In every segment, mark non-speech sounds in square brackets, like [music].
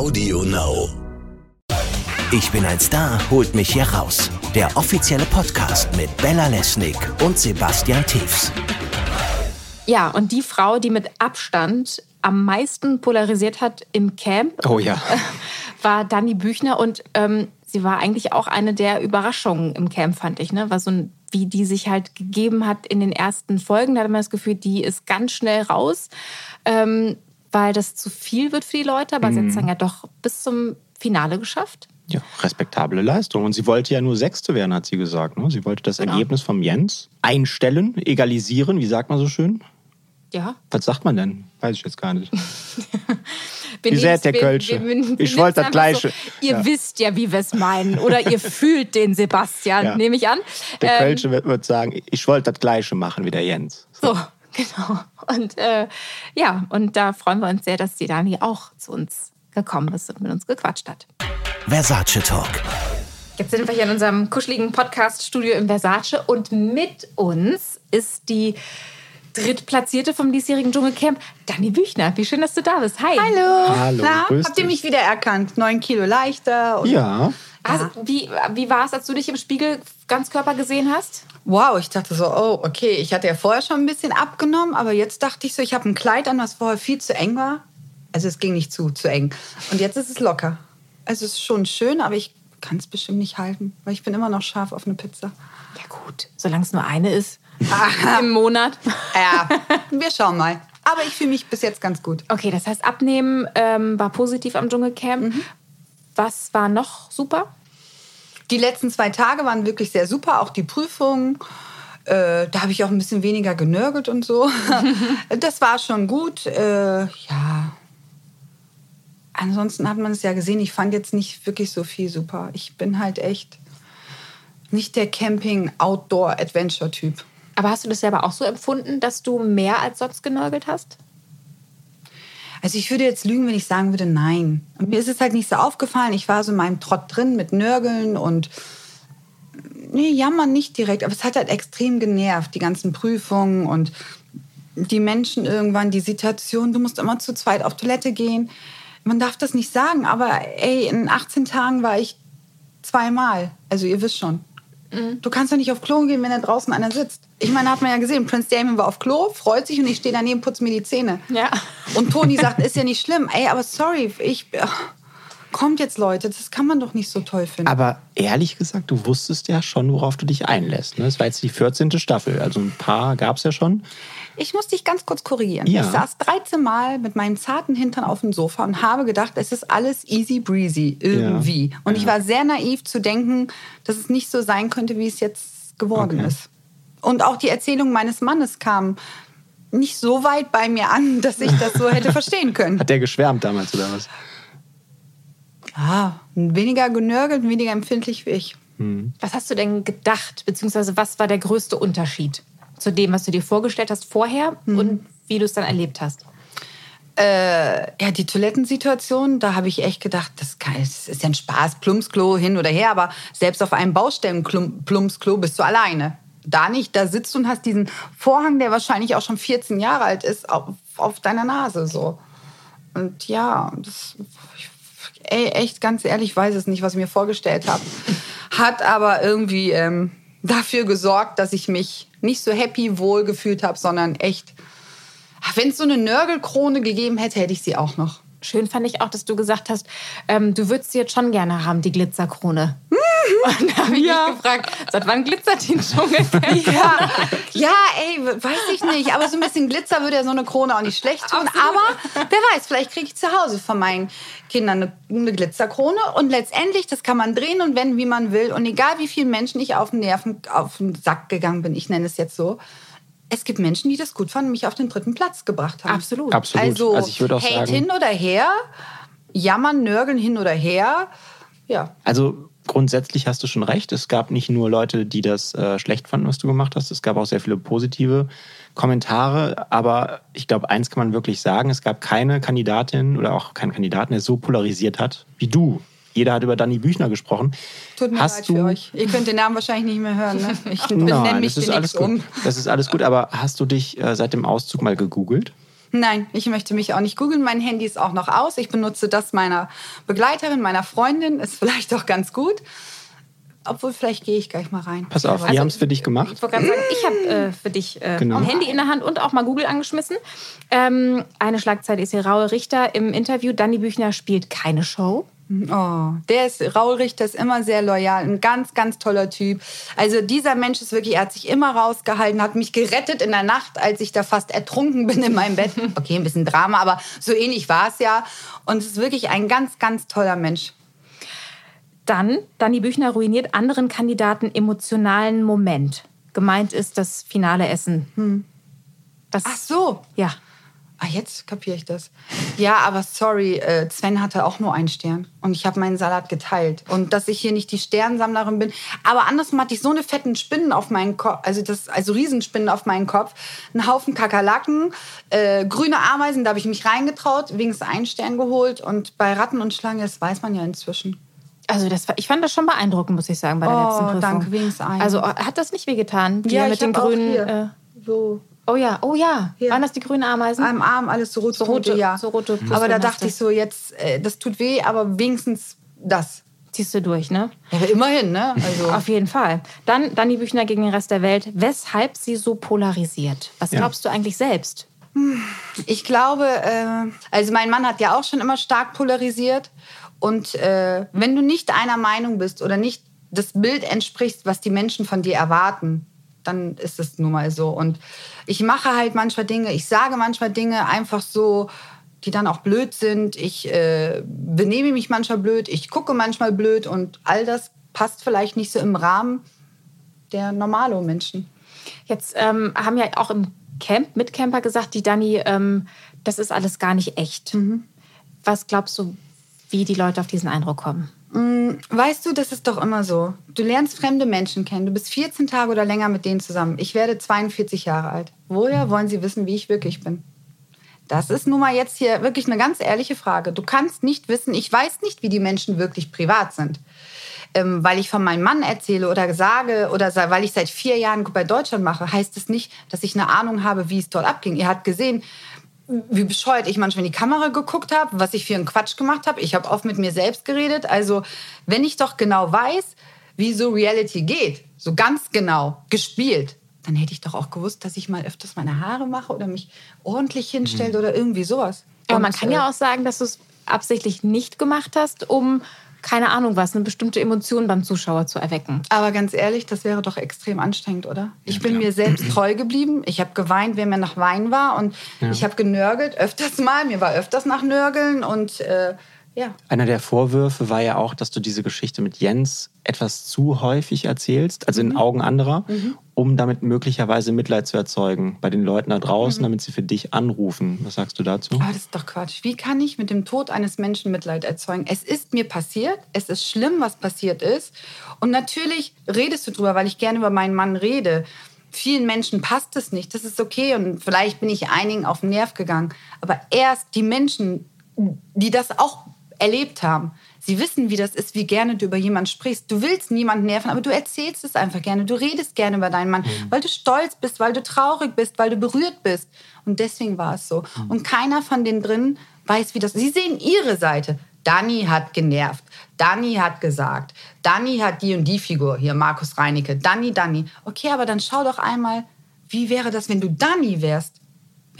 Audio Now. Ich bin ein Star, holt mich hier raus. Der offizielle Podcast mit Bella Lesnick und Sebastian Tiefs. Ja, und die Frau, die mit Abstand am meisten polarisiert hat im Camp, Oh ja. [laughs] war Dani Büchner. Und ähm, sie war eigentlich auch eine der Überraschungen im Camp, fand ich. Ne? War so ein, wie die sich halt gegeben hat in den ersten Folgen. Da hatte man das Gefühl, die ist ganz schnell raus, ähm, weil das zu viel wird für die Leute. Aber sie hat es dann ja doch bis zum Finale geschafft. Ja, respektable Leistung. Und sie wollte ja nur Sechste werden, hat sie gesagt. Ne? Sie wollte das Genau. Ergebnis vom Jens einstellen, egalisieren. Wie sagt man so schön? Ja. Was sagt man denn? Weiß ich jetzt gar nicht. [laughs] Wie nehmen's- der Kölsche? Ich wollte das Gleiche. So, ihr Ja. wisst ja, wie wir es meinen. Oder ihr [laughs] fühlt den Sebastian, Ja. nehme ich an. Der Ähm, Kölsche wird, wird sagen, ich wollte das Gleiche machen wie der Jens. So, [laughs] genau. Und äh, ja, und da freuen wir uns sehr, dass die Dani auch zu uns gekommen ist und mit uns gequatscht hat. Versace Talk. Jetzt sind wir hier in unserem kuscheligen Podcast-Studio im Versace und mit uns ist die Drittplatzierte vom diesjährigen Dschungelcamp, Dani Büchner. Wie schön, dass du da bist. Hi. Hallo. Hallo, Na, grüß habt ihr mich wieder erkannt? Neun Kilo leichter. Ja, Also, wie wie war es, als du dich im Spiegel Ganzkörper gesehen hast? Wow, ich dachte so, oh, okay. Ich hatte ja vorher schon ein bisschen abgenommen, aber jetzt dachte ich so, ich habe ein Kleid an, was vorher viel zu eng war. Also es ging nicht zu, zu eng. Und jetzt ist es locker. Also es ist schon schön, aber ich kann es bestimmt nicht halten, weil ich bin immer noch scharf auf eine Pizza. Ja gut, solange es nur eine ist im Monat. Ja, [laughs] wir schauen mal. Aber ich fühle mich bis jetzt ganz gut. Okay, das heißt, Abnehmen ähm, war positiv am Dschungelcamp. Was war noch super? Die letzten zwei Tage waren wirklich sehr super, auch die Prüfung. Äh, da habe ich auch ein bisschen weniger genörgelt und so. [laughs] das war schon gut. Äh, ja. Ansonsten hat man es ja gesehen, ich fand jetzt nicht wirklich so viel super. Ich bin halt echt nicht der Camping-Outdoor-Adventure-Typ. Aber hast du das selber auch so empfunden, dass du mehr als sonst genörgelt hast? Also ich würde jetzt lügen, wenn ich sagen würde, nein. Mir ist es halt nicht so aufgefallen. Ich war so in meinem Trott drin mit Nörgeln und nee, jammern nicht direkt, aber es hat halt extrem genervt, die ganzen Prüfungen und die Menschen irgendwann, die Situation, du musst immer zu zweit auf Toilette gehen. Man darf das nicht sagen, aber ey, in 18 Tagen war ich zweimal. Also ihr wisst schon. Du kannst doch nicht auf Klo gehen, wenn da draußen einer sitzt. Ich meine, hat man ja gesehen, Prince Damon war auf Klo, freut sich und ich stehe daneben, putze mir die Zähne. Ja. Und Toni sagt, ist ja nicht schlimm. Ey, aber sorry, ich... ach, Kommt jetzt, Leute, das kann man doch nicht so toll finden. aber ehrlich gesagt, du wusstest ja schon, worauf du dich einlässt. Ne? Das war jetzt die 14. Staffel, also ein paar gab es ja schon. Ich muss dich ganz kurz korrigieren. Ja. Ich saß 13 Mal mit meinem zarten Hintern auf dem Sofa und habe gedacht, es ist alles easy breezy irgendwie. Und ich war sehr naiv zu denken, dass es nicht so sein könnte, wie es jetzt geworden Okay. ist. Und auch die Erzählung meines Mannes kam nicht so weit bei mir an, [laughs] dass ich das so hätte verstehen können. Hat der geschwärmt damals oder was? Ah, weniger genörgelt, weniger empfindlich wie ich. Was hast du denn gedacht, beziehungsweise was war der größte Unterschied zu dem, was du dir vorgestellt hast vorher und wie du es dann erlebt hast? Ja, die Toilettensituation, da habe ich echt gedacht, das, kann, das ist ja ein Spaß, Plumpsklo hin oder her, aber selbst auf einem Baustellen-Plumpsklo bist du alleine. Da nicht, da sitzt du und hast diesen Vorhang, der wahrscheinlich auch schon 14 Jahre alt ist, auf, auf deiner Nase so. Und ja, das, ich, ey, echt ganz ehrlich, ich weiß es nicht, was ich mir vorgestellt habe. Hat aber irgendwie ähm, dafür gesorgt, dass ich mich nicht so happy wohl gefühlt habe, sondern echt wenn es so eine Nörgelkrone gegeben hätte, hätte ich sie auch noch. Schön fand ich auch, dass du gesagt hast, ähm, du würdest sie jetzt schon gerne haben, die Glitzerkrone. [laughs] Und da habe ich mich gefragt, seit wann glitzert die Dschungelcamp? [laughs] [laughs] Ja, ja, ey, weiß ich nicht. Aber so ein bisschen Glitzer würde ja so eine Krone auch nicht schlecht tun. Aber wer weiß, vielleicht kriege ich zu Hause von meinen Kindern eine, eine Glitzerkrone. Und letztendlich, das kann man drehen und wenden, wie man will. Und egal, wie vielen Menschen ich auf den Nerven, auf den Sack gegangen bin, ich nenne es jetzt so. Es gibt Menschen, die das gut fanden, mich auf den dritten Platz gebracht haben. Absolut. Absolut. Also, Also ich würde auch Hate sagen- hin oder her, jammern, nörgeln hin oder her. Ja. Also grundsätzlich hast du schon recht. Es gab nicht nur Leute, die das äh, schlecht fanden, was du gemacht hast. Es gab auch sehr viele positive Kommentare. Aber ich glaube, eins kann man wirklich sagen: Es gab keine Kandidatin oder auch keinen Kandidaten, der so polarisiert hat wie du. Jeder hat über Danny Büchner gesprochen. Tut mir hast leid du für euch. Ihr könnt den Namen wahrscheinlich nicht mehr hören. Ne? Ich nenne [laughs] Nein, mich das ist alles gut. um. Das ist alles gut. Aber hast du dich äh, seit dem Auszug mal gegoogelt? Nein, ich möchte mich auch nicht googeln. Mein Handy ist auch noch aus. Ich benutze das meiner Begleiterin, meiner Freundin. Ist vielleicht auch ganz gut. Obwohl, vielleicht gehe ich gleich mal rein. Pass auf, wir haben es für dich gemacht. Ich wollte gerade sagen, ich habe äh, für dich äh, Genau. ein Handy in der Hand und auch mal Google angeschmissen. Ähm, eine Schlagzeile ist hier Raue Richter im Interview. Danny Büchner spielt keine Show. Oh, der ist, Raul Richter ist immer sehr loyal, ein ganz, ganz toller Typ. Also dieser Mensch ist wirklich, er hat sich immer rausgehalten, hat mich gerettet in der Nacht, als ich da fast ertrunken bin in meinem Bett. [laughs] Okay, ein bisschen Drama, aber so ähnlich war es ja. Und es ist wirklich ein ganz, ganz toller Mensch. Dann, Danny Büchner ruiniert anderen Kandidaten emotionalen Moment. Gemeint ist das finale Essen. Das, Ach so. Ja. Ah, jetzt kapiere ich das. Ja, aber sorry, äh, Sven hatte auch nur einen Stern. Und ich habe meinen Salat geteilt. Und dass ich hier nicht die Sternsammlerin bin. Aber andersrum hatte ich so eine fetten Spinnen auf meinen Kopf, also, das, also Riesenspinnen auf meinen Kopf. Einen Haufen Kakerlaken, äh, grüne Ameisen, da habe ich mich reingetraut, wenigstens einen Stern geholt. Und bei Ratten und Schlangen, das weiß man ja inzwischen. Also das, ich fand das schon beeindruckend, muss ich sagen, bei der Oh, letzten Prüfung. danke, wenigstens einen. Also hat das nicht wehgetan? Die Ja, mit auch grünen. hier. Äh, So. Oh ja, oh ja. Hier. Waren das die grünen Ameisen? Am Arm alles so rot, So rote- ja. so rote aber da dachte ich so, jetzt, äh, das tut weh, aber wenigstens das. Ziehst du durch, ne? Ja, aber immerhin, ne? Also. Auf jeden Fall. Dann Danny Büchner gegen den Rest der Welt. Weshalb sie so polarisiert? Was Ja. glaubst du eigentlich selbst? Ich glaube, äh, also mein Mann hat ja auch schon immer stark polarisiert. Und äh, wenn du nicht einer Meinung bist oder nicht das Bild entsprichst, was die Menschen von dir erwarten, dann ist es nun mal so. Und ich mache halt manchmal Dinge, ich sage manchmal Dinge einfach so, die dann auch blöd sind. Ich äh, benehme mich manchmal blöd, ich gucke manchmal blöd und all das passt vielleicht nicht so im Rahmen der Normalo-Menschen. Jetzt ähm, haben ja auch im Camp Mitcamper gesagt, die Dani, ähm, das ist alles gar nicht echt. Was glaubst du, wie die Leute auf diesen Eindruck kommen? Weißt du, das ist doch immer so. Du lernst fremde Menschen kennen. Du bist 14 Tage oder länger mit denen zusammen. Ich werde 42 Jahre alt. Woher wollen sie wissen, wie ich wirklich bin? Das ist nun mal jetzt hier wirklich eine ganz ehrliche Frage. Du kannst nicht wissen, ich weiß nicht, wie die Menschen wirklich privat sind. Ähm, weil ich von meinem Mann erzähle oder sage oder weil ich seit vier Jahren bei Deutschland mache, heißt es nicht, dass ich eine Ahnung habe, wie es dort abging. Ihr habt gesehen, wie bescheuert ich manchmal in die Kamera geguckt habe, was ich für einen Quatsch gemacht habe. Ich habe oft mit mir selbst geredet. Also, wenn ich doch genau weiß, wie so Reality geht, so ganz genau gespielt, dann hätte ich doch auch gewusst, dass ich mal öfters meine Haare mache oder mich ordentlich hinstellt oder irgendwie sowas. Aber man Und, kann äh, ja auch sagen, dass du es absichtlich nicht gemacht hast, um, keine Ahnung was, eine bestimmte Emotion beim Zuschauer zu erwecken. Aber ganz ehrlich, das wäre doch extrem anstrengend, oder? Ich bin mir selbst treu geblieben. Ich habe geweint, wer mir nach Wein war. Und ich habe genörgelt, öfters mal. Mir war öfters nach Nörgeln. Und äh, ja. Einer der Vorwürfe war ja auch, dass du diese Geschichte mit Jens etwas zu häufig erzählst, also Mhm. in Augen anderer, um damit möglicherweise Mitleid zu erzeugen bei den Leuten da draußen, damit sie für dich anrufen. Was sagst du dazu? Aber das ist doch Quatsch. Wie kann ich mit dem Tod eines Menschen Mitleid erzeugen? Es ist mir passiert. Es ist schlimm, was passiert ist. Und natürlich redest du drüber, weil ich gerne über meinen Mann rede. Vielen Menschen passt es nicht. Das ist okay. Und vielleicht bin ich einigen auf den Nerv gegangen. Aber erst die Menschen, die das auch erlebt haben, sie wissen, wie das ist, wie gerne du über jemanden sprichst. Du willst niemanden nerven, aber du erzählst es einfach gerne. Du redest gerne über deinen Mann, weil du stolz bist, weil du traurig bist, weil du berührt bist. Und deswegen war es so. Und keiner von den drin weiß, wie das Sie sehen ihre Seite. Dani hat genervt. Dani hat gesagt. Dani hat die und die Figur. Hier, Markus Reinecke. Dani, Dani. Okay, aber dann schau doch einmal, wie wäre das, wenn du Dani wärst?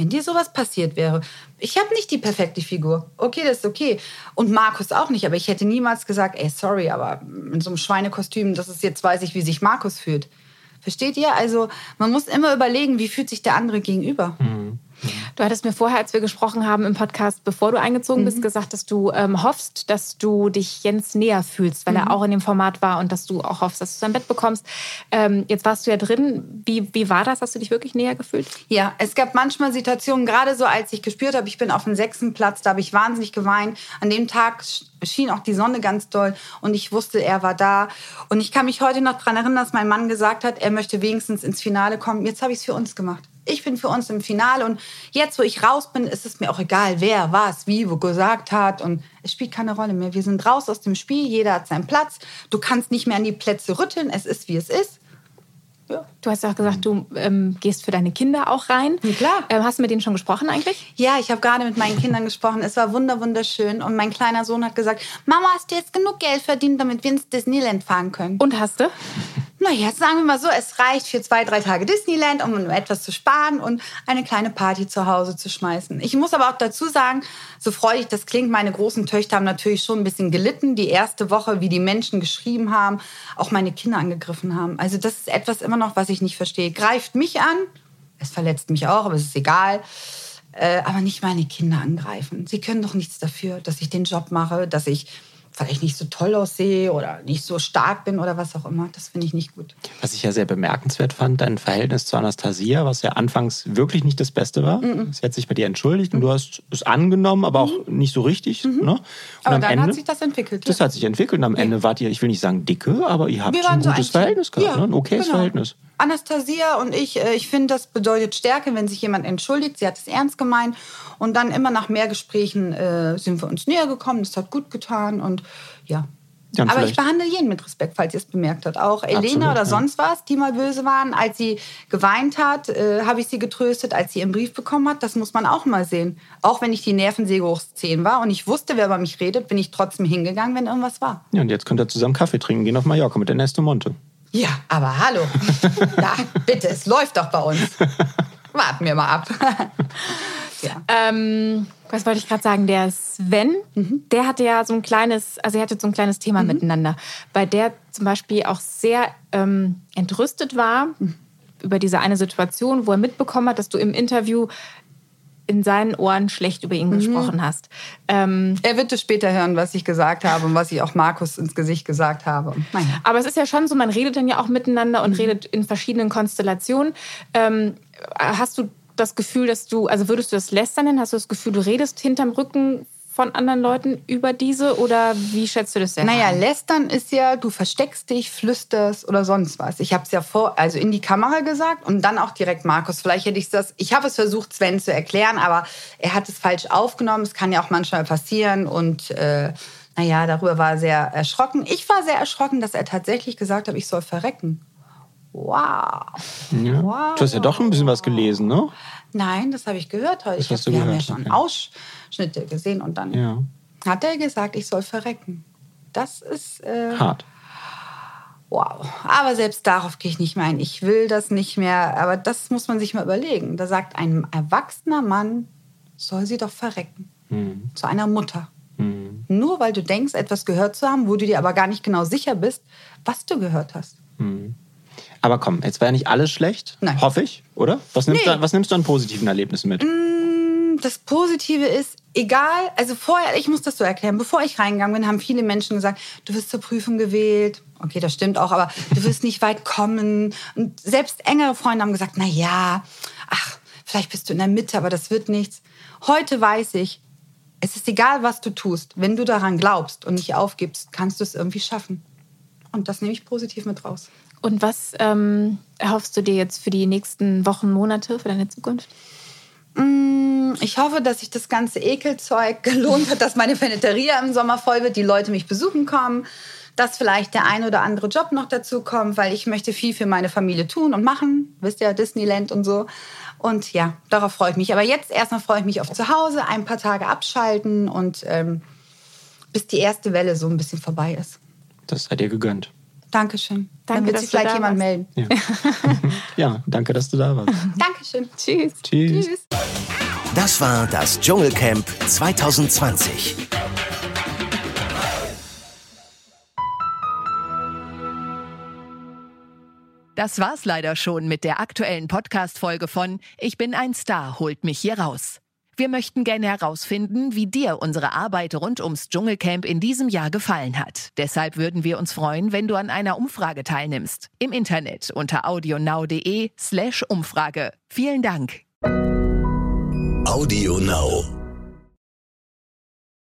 Wenn dir sowas passiert wäre. Ich habe nicht die perfekte Figur. Okay, das ist okay. Und Markus auch nicht. Aber ich hätte niemals gesagt, ey, sorry, aber in so einem Schweinekostüm, das ist jetzt, weiß ich, wie sich Markus fühlt. Versteht ihr? Also man muss immer überlegen, wie fühlt sich der andere gegenüber. Du hattest mir vorher, als wir gesprochen haben im Podcast, bevor du eingezogen bist, gesagt, dass du ähm, hoffst, dass du dich Jens näher fühlst, weil er auch in dem Format war und dass du auch hoffst, dass du sein Bett bekommst. Ähm, jetzt warst du ja drin. Wie, wie war das? Hast du dich wirklich näher gefühlt? Ja, es gab manchmal Situationen, gerade so als ich gespürt habe, ich bin auf dem sechsten Platz, da habe ich wahnsinnig geweint. An dem Tag sch- schien auch die Sonne ganz doll und ich wusste, er war da. Und ich kann mich heute noch daran erinnern, dass mein Mann gesagt hat, er möchte wenigstens ins Finale kommen. Jetzt habe ich es für uns gemacht. Ich bin für uns im Finale und jetzt, wo ich raus bin, ist es mir auch egal, wer was, wie, wo gesagt hat und es spielt keine Rolle mehr. Wir sind raus aus dem Spiel, jeder hat seinen Platz. Du kannst nicht mehr an die Plätze rütteln, es ist, wie es ist. Ja. Du hast ja auch gesagt, du ähm, gehst für deine Kinder auch rein. Ja, klar. Ähm, hast du mit denen schon gesprochen eigentlich? Ja, ich habe gerade mit meinen Kindern gesprochen. Es war wunder wunderschön. Und mein kleiner Sohn hat gesagt, Mama, hast du jetzt genug Geld verdient, damit wir ins Disneyland fahren können? Und hast du? Naja, sagen wir mal so, es reicht für zwei, drei Tage Disneyland, um etwas zu sparen und eine kleine Party zu Hause zu schmeißen. Ich muss aber auch dazu sagen, so freudig das klingt, meine großen Töchter haben natürlich schon ein bisschen gelitten. Die erste Woche, wie die Menschen geschrieben haben, auch meine Kinder angegriffen haben. Also das ist etwas immer noch, was ich nicht verstehe. Greift mich an, es verletzt mich auch, aber es ist egal. Äh, aber nicht meine Kinder angreifen. Sie können doch nichts dafür, dass ich den Job mache, dass ich vielleicht nicht so toll aussehe oder nicht so stark bin oder was auch immer. Das finde ich nicht gut. Was ich ja sehr bemerkenswert fand, dein Verhältnis zu Anastasia, was ja anfangs wirklich nicht das Beste war. Mm Sie hat sich bei dir entschuldigt mm und du hast es angenommen, aber auch nicht so richtig. -hmm. Ne? Und aber am dann Ende, hat sich das entwickelt. Das ja. hat sich entwickelt und am Ja. Ende wart ihr, ich will nicht sagen dicke, aber ihr habt ein so gutes ein Verhältnis gehabt, Ja, ne? ein okayes genau. Verhältnis. Anastasia und ich, äh, ich finde, das bedeutet Stärke, wenn sich jemand entschuldigt. Sie hat es ernst gemeint. Und dann immer nach mehr Gesprächen äh, sind wir uns näher gekommen. Das hat gut getan. Und ja. Und Aber ich vielleicht- behandle jeden mit Respekt, falls ihr es bemerkt habt. Auch Elena Absolut, oder ja. sonst was, die mal böse waren. Als sie geweint hat, äh, habe ich sie getröstet. Als sie ihren Brief bekommen hat, das muss man auch mal sehen. Auch wenn ich die Nervensäge hoch 10 war und ich wusste, wer über mich redet, bin ich trotzdem hingegangen, wenn irgendwas war. Ja, und jetzt könnt ihr zusammen Kaffee trinken, gehen auf Mallorca mit Ernesto Monte. Ja, aber hallo. [laughs] ja, bitte, es läuft doch bei uns. Warten wir mal ab. [laughs] ja. Ähm, was wollte ich gerade sagen? Der Sven, der hatte ja so ein kleines, also er hatte so ein kleines Thema miteinander, bei der zum Beispiel auch sehr ähm, entrüstet war über diese eine Situation, wo er mitbekommen hat, dass du im Interview in seinen Ohren schlecht über ihn gesprochen hast. Ähm, Er wird es später hören, was ich gesagt habe und was ich auch Markus ins Gesicht gesagt habe. Naja. Aber es ist ja schon so, man redet dann ja auch miteinander und redet in verschiedenen Konstellationen. Ähm, hast du das Gefühl, dass du, also würdest du das lästern? Hast du das Gefühl, du redest hinterm Rücken von anderen Leuten über diese oder wie schätzt du das selber Naja, ein? lästern ist ja, du versteckst dich, flüsterst oder sonst was. Ich habe es ja vor, also in die Kamera gesagt und dann auch direkt Markus. Vielleicht hätte ich das, ich habe es versucht, Sven zu erklären, aber er hat es falsch aufgenommen. Es kann ja auch manchmal passieren und äh, naja, darüber war er sehr erschrocken. Ich war sehr erschrocken, dass er tatsächlich gesagt hat, ich soll verrecken. Wow. Ja. Wow. Du hast ja doch ein bisschen was gelesen, ne? Nein, das habe ich gehört heute. Ich hast hab, wir haben ja schon okay. Ausschnitte gesehen und dann Ja. hat er gesagt, ich soll verrecken. Das ist äh, Hart. wow. Aber selbst darauf gehe ich nicht mehr ein. Ich will das nicht mehr. Aber das muss man sich mal überlegen. Da sagt ein erwachsener Mann, soll sie doch verrecken. Hm. Zu einer Mutter. Nur weil du denkst, etwas gehört zu haben, wo du dir aber gar nicht genau sicher bist, was du gehört hast. Aber komm, jetzt war ja nicht alles schlecht. Nein. Hoffe ich, oder? Was nimmst, Nee. du, was nimmst du an positiven Erlebnissen mit? das Positive ist, egal, also vorher, ich muss das so erklären, bevor ich reingegangen bin, haben viele Menschen gesagt, du wirst zur Prüfung gewählt. Okay, das stimmt auch, aber du wirst nicht weit kommen. Und selbst engere Freunde haben gesagt, na ja, ach, vielleicht bist du in der Mitte, aber das wird nichts. Heute weiß ich, es ist egal, was du tust. Wenn du daran glaubst und nicht aufgibst, kannst du es irgendwie schaffen. Und das nehme ich positiv mit raus. Und was ähm, erhoffst du dir jetzt für die nächsten Wochen, Monate, für deine Zukunft? Mm, Ich hoffe, dass sich das ganze Ekelzeug [laughs] gelohnt hat, dass meine Feneteria im Sommer voll wird, die Leute mich besuchen kommen, dass vielleicht der ein oder andere Job noch dazu kommt, weil ich möchte viel für meine Familie tun und machen. Wisst ihr, Disneyland und so. Und ja, darauf freue ich mich. Aber jetzt erstmal freue ich mich auf zu Hause, ein paar Tage abschalten und ähm, bis die erste Welle so ein bisschen vorbei ist. Das sei dir gegönnt. Dankeschön. Dann wird sich vielleicht jemand warst. melden. Ja. [laughs] ja, danke, dass du da warst. Dankeschön. Tschüss. Tschüss. Tschüss. Das war das Dschungelcamp 2020. Das war's leider schon mit der aktuellen Podcast-Folge von Ich bin ein Star, holt mich hier raus. Wir möchten gerne herausfinden, wie dir unsere Arbeit rund ums Dschungelcamp in diesem Jahr gefallen hat. Deshalb würden wir uns freuen, wenn du an einer Umfrage teilnimmst. Im Internet unter audionow.de slash Umfrage. Vielen Dank. Audio Now.